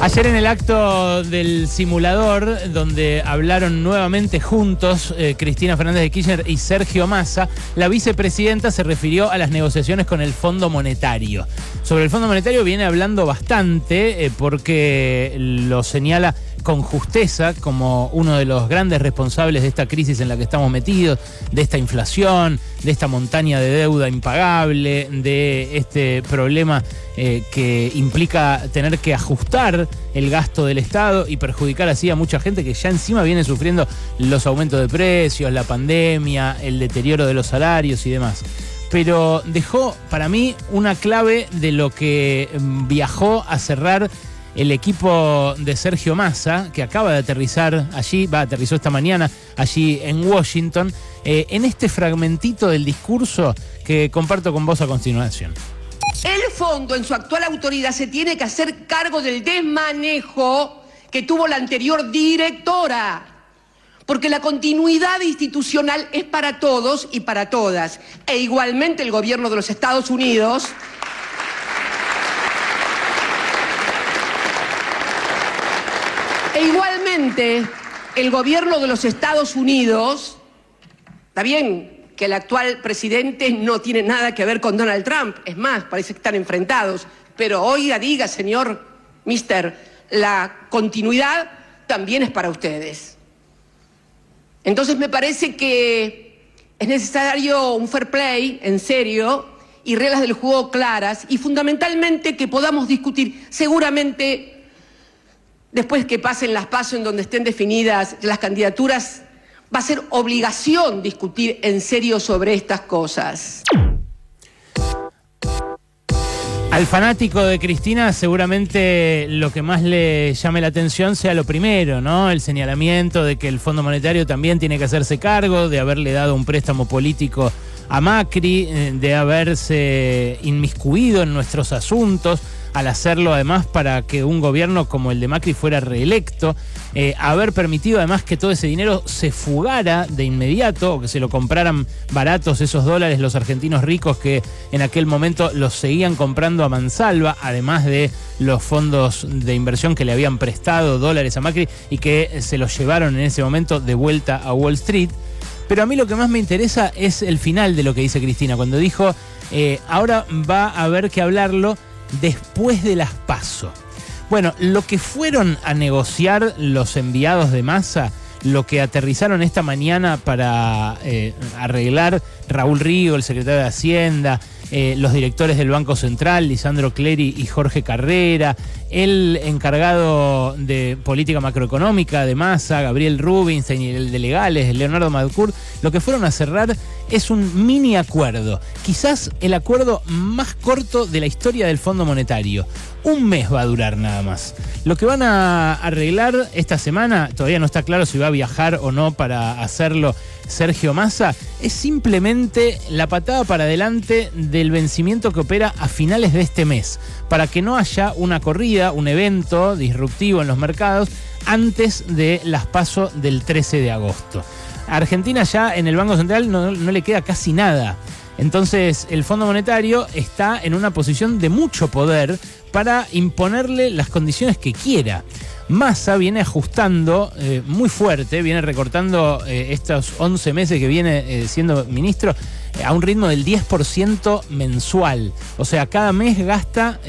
Ayer en el acto del simulador, donde hablaron nuevamente juntos eh, Cristina Fernández de Kirchner y Sergio Massa, la vicepresidenta se refirió a las negociaciones con el Fondo Monetario. Sobre el Fondo Monetario viene hablando bastante eh, porque lo señala con justeza como uno de los grandes responsables de esta crisis en la que estamos metidos, de esta inflación, de esta montaña de deuda impagable, de este problema eh, que implica tener que ajustar el gasto del Estado y perjudicar así a mucha gente que ya encima viene sufriendo los aumentos de precios, la pandemia, el deterioro de los salarios y demás. Pero dejó para mí una clave de lo que mm, viajó a cerrar el equipo de Sergio Massa, que acaba de aterrizar allí, va, aterrizó esta mañana allí en Washington, eh, en este fragmentito del discurso que comparto con vos a continuación. El fondo en su actual autoridad se tiene que hacer cargo del desmanejo que tuvo la anterior directora. Porque la continuidad institucional es para todos y para todas. E igualmente el gobierno de los Estados Unidos E igualmente, el gobierno de los Estados Unidos, está bien que el actual presidente no tiene nada que ver con Donald Trump, es más, parece que están enfrentados, pero oiga, diga, señor Mister, la continuidad también es para ustedes. Entonces me parece que es necesario un fair play, en serio, y reglas del juego claras, y fundamentalmente que podamos discutir seguramente después que pasen las pasos en donde estén definidas las candidaturas, va a ser obligación discutir en serio sobre estas cosas. Al fanático de Cristina seguramente lo que más le llame la atención sea lo primero, ¿no? El señalamiento de que el Fondo Monetario también tiene que hacerse cargo de haberle dado un préstamo político a Macri, eh, de haberse inmiscuido en nuestros asuntos al hacerlo además para que un gobierno como el de Macri fuera reelecto, eh, haber permitido además que todo ese dinero se fugara de inmediato o que se lo compraran baratos esos dólares los argentinos ricos que en aquel momento los seguían comprando a mansalva, además de los fondos de inversión que le habían prestado dólares a Macri y que se los llevaron en ese momento de vuelta a Wall Street. Pero a mí lo que más me interesa es el final de lo que dice Cristina, cuando dijo, eh, ahora va a haber que hablarlo después de las PASO. Bueno, lo que fueron a negociar los enviados de masa, lo que aterrizaron esta mañana para eh, arreglar Raúl Río, el secretario de Hacienda, eh, los directores del Banco Central, Lisandro Clery y Jorge Carrera, el encargado de política macroeconómica de Massa, Gabriel Rubinstein y el de legales, Leonardo Madcourt, lo que fueron a cerrar es un mini acuerdo, quizás el acuerdo más corto de la historia del Fondo Monetario. Un mes va a durar nada más. Lo que van a arreglar esta semana, todavía no está claro si va a viajar o no para hacerlo Sergio Massa, es simplemente la patada para adelante del vencimiento que opera a finales de este mes, para que no haya una corrida, un evento disruptivo en los mercados antes de las pasos del 13 de agosto. Argentina ya en el Banco Central no, no le queda casi nada. Entonces el Fondo Monetario está en una posición de mucho poder para imponerle las condiciones que quiera. Massa viene ajustando eh, muy fuerte, viene recortando eh, estos 11 meses que viene eh, siendo ministro a un ritmo del 10% mensual. O sea, cada mes gasta,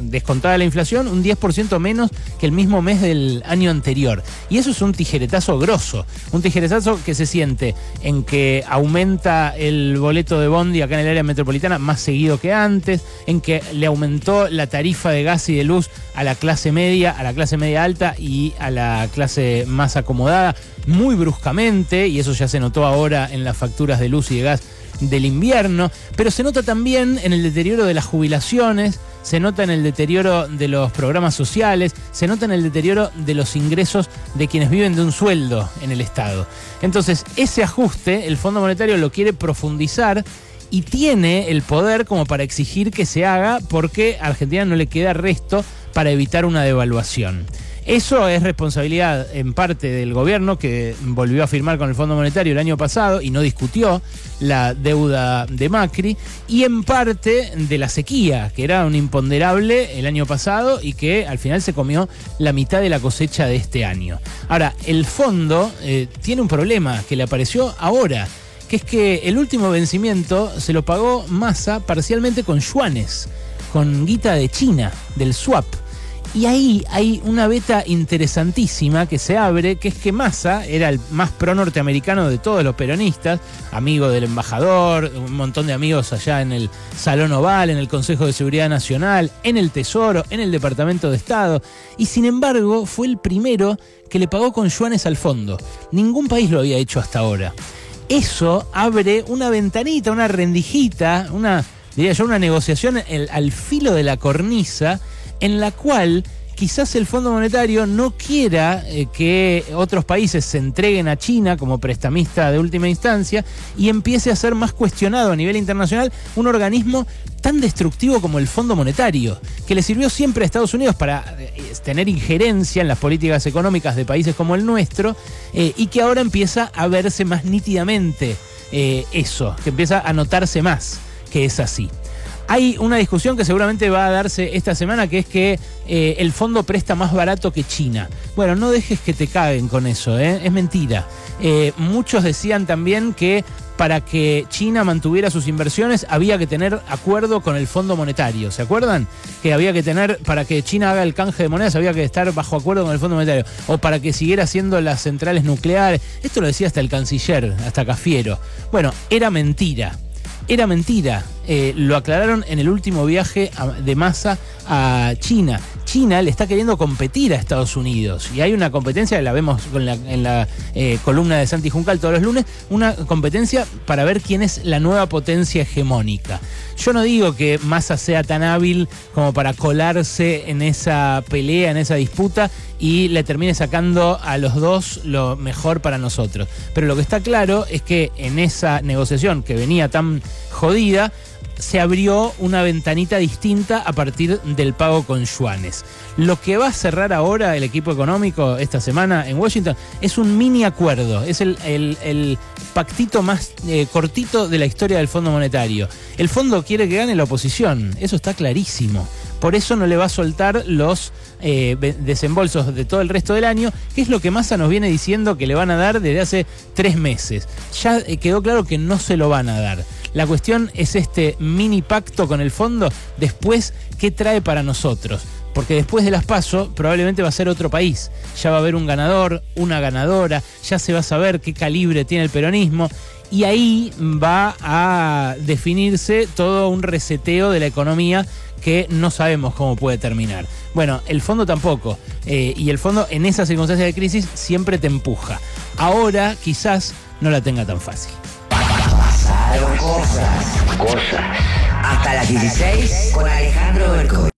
descontada la inflación, un 10% menos que el mismo mes del año anterior. Y eso es un tijeretazo grosso, un tijeretazo que se siente en que aumenta el boleto de Bondi acá en el área metropolitana más seguido que antes, en que le aumentó la tarifa de gas y de luz a la clase media, a la clase media alta y a la clase más acomodada muy bruscamente, y eso ya se notó ahora en las facturas de luz y de gas del invierno, pero se nota también en el deterioro de las jubilaciones, se nota en el deterioro de los programas sociales, se nota en el deterioro de los ingresos de quienes viven de un sueldo en el Estado. Entonces, ese ajuste, el Fondo Monetario lo quiere profundizar y tiene el poder como para exigir que se haga porque a Argentina no le queda resto para evitar una devaluación. Eso es responsabilidad en parte del gobierno que volvió a firmar con el Fondo Monetario el año pasado y no discutió la deuda de Macri y en parte de la sequía, que era un imponderable el año pasado y que al final se comió la mitad de la cosecha de este año. Ahora, el fondo eh, tiene un problema que le apareció ahora que es que el último vencimiento se lo pagó Massa parcialmente con yuanes, con guita de China, del swap. Y ahí hay una beta interesantísima que se abre, que es que Massa era el más pro norteamericano de todos los peronistas, amigo del embajador, un montón de amigos allá en el Salón Oval, en el Consejo de Seguridad Nacional, en el Tesoro, en el Departamento de Estado, y sin embargo fue el primero que le pagó con yuanes al fondo. Ningún país lo había hecho hasta ahora. Eso abre una ventanita, una rendijita, una, diría yo, una negociación al filo de la cornisa en la cual quizás el Fondo Monetario no quiera eh, que otros países se entreguen a China como prestamista de última instancia y empiece a ser más cuestionado a nivel internacional un organismo tan destructivo como el Fondo Monetario, que le sirvió siempre a Estados Unidos para eh, tener injerencia en las políticas económicas de países como el nuestro eh, y que ahora empieza a verse más nítidamente eso, que empieza a notarse más que es así. Hay una discusión que seguramente va a darse esta semana, que es que eh, el fondo presta más barato que China. Bueno, no dejes que te caguen con eso, ¿eh? es mentira. Eh, muchos decían también que para que China mantuviera sus inversiones había que tener acuerdo con el Fondo Monetario. ¿Se acuerdan? Que había que tener, para que China haga el canje de monedas, había que estar bajo acuerdo con el Fondo Monetario. O para que siguiera haciendo las centrales nucleares. Esto lo decía hasta el canciller, hasta Cafiero. Bueno, era mentira. Era mentira. Eh, lo aclararon en el último viaje de masa a China. China le está queriendo competir a Estados Unidos y hay una competencia, la vemos en la eh, columna de Santi Juncal todos los lunes, una competencia para ver quién es la nueva potencia hegemónica. Yo no digo que Massa sea tan hábil como para colarse en esa pelea, en esa disputa y le termine sacando a los dos lo mejor para nosotros. Pero lo que está claro es que en esa negociación que venía tan jodida, se abrió una ventanita distinta a partir del pago con yuanes. Lo que va a cerrar ahora el equipo económico esta semana en Washington es un mini acuerdo, es el, pactito más eh, cortito de la historia del Fondo Monetario. El fondo quiere que gane la oposición, eso está clarísimo. Por eso no le va a soltar los eh, desembolsos de todo el resto del año, que es lo que Massa nos viene diciendo que le van a dar desde hace tres meses. Ya eh, quedó claro que no se lo van a dar. La cuestión es este mini pacto con el fondo, después, ¿qué trae para nosotros? Porque después de las PASO probablemente va a ser otro país. Ya va a haber un ganador, una ganadora, ya se va a saber qué calibre tiene el peronismo y ahí va a definirse todo un reseteo de la economía que no sabemos cómo puede terminar. Bueno, el fondo tampoco. Eh, y el fondo en esas circunstancias de crisis siempre te empuja. Ahora quizás no la tenga tan fácil cosas. Cosas. Hasta las 16 con Alejandro Bercoy.